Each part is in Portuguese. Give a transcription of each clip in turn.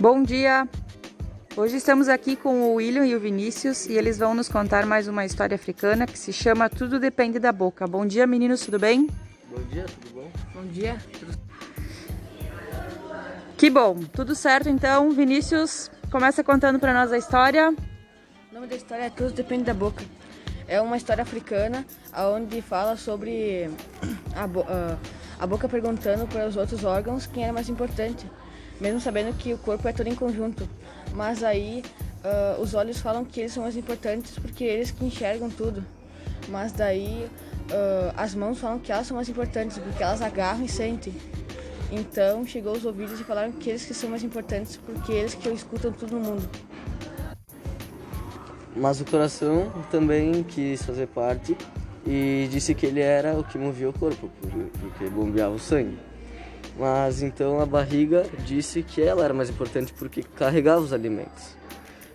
Bom dia! Hoje estamos aqui com o William e o Vinícius e eles vão nos contar mais uma história africana que se chama Tudo Depende da Boca. Bom dia, meninos, tudo bem? Bom dia, tudo bom? Bom dia. Que bom, tudo certo então. Vinícius, começa contando para nós a história. O nome da história é Tudo Depende da Boca. É uma história africana onde fala sobre a, bo a boca perguntando para os outros órgãos quem era mais importante mesmo sabendo que o corpo é todo em conjunto. Mas aí uh, os olhos falam que eles são mais importantes porque eles que enxergam tudo. Mas daí uh, as mãos falam que elas são mais importantes porque elas agarram e sentem. Então chegou os ouvidos e falaram que eles que são mais importantes porque eles que escutam tudo no mundo. Mas o coração também quis fazer parte e disse que ele era o que movia o corpo, porque bombeava o sangue. Mas então a barriga disse que ela era mais importante porque carregava os alimentos.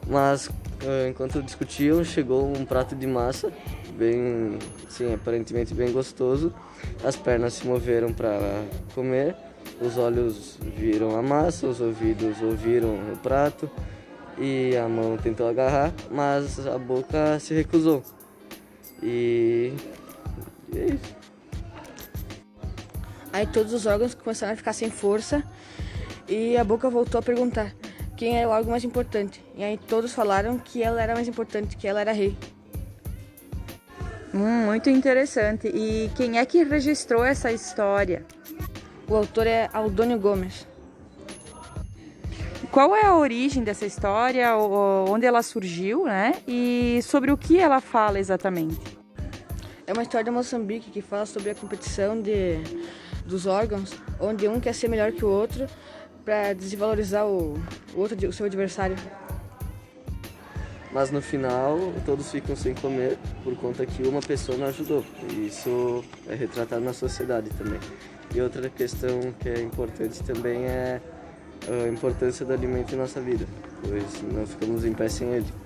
Mas eh, enquanto discutiam, chegou um prato de massa, bem, sim, aparentemente bem gostoso. As pernas se moveram para comer, os olhos viram a massa, os ouvidos ouviram o prato e a mão tentou agarrar, mas a boca se recusou. E, e Todos os órgãos começaram a ficar sem força e a boca voltou a perguntar quem era o órgão mais importante. E aí todos falaram que ela era mais importante, que ela era rei. Hum, muito interessante. E quem é que registrou essa história? O autor é Aldônio Gomes. Qual é a origem dessa história, onde ela surgiu, né? E sobre o que ela fala exatamente? É uma história de Moçambique que fala sobre a competição de dos órgãos, onde um quer ser melhor que o outro para desvalorizar o, o outro, o seu adversário. Mas no final todos ficam sem comer por conta que uma pessoa não ajudou. Isso é retratado na sociedade também. E outra questão que é importante também é a importância do alimento em nossa vida, pois não ficamos em pé sem ele.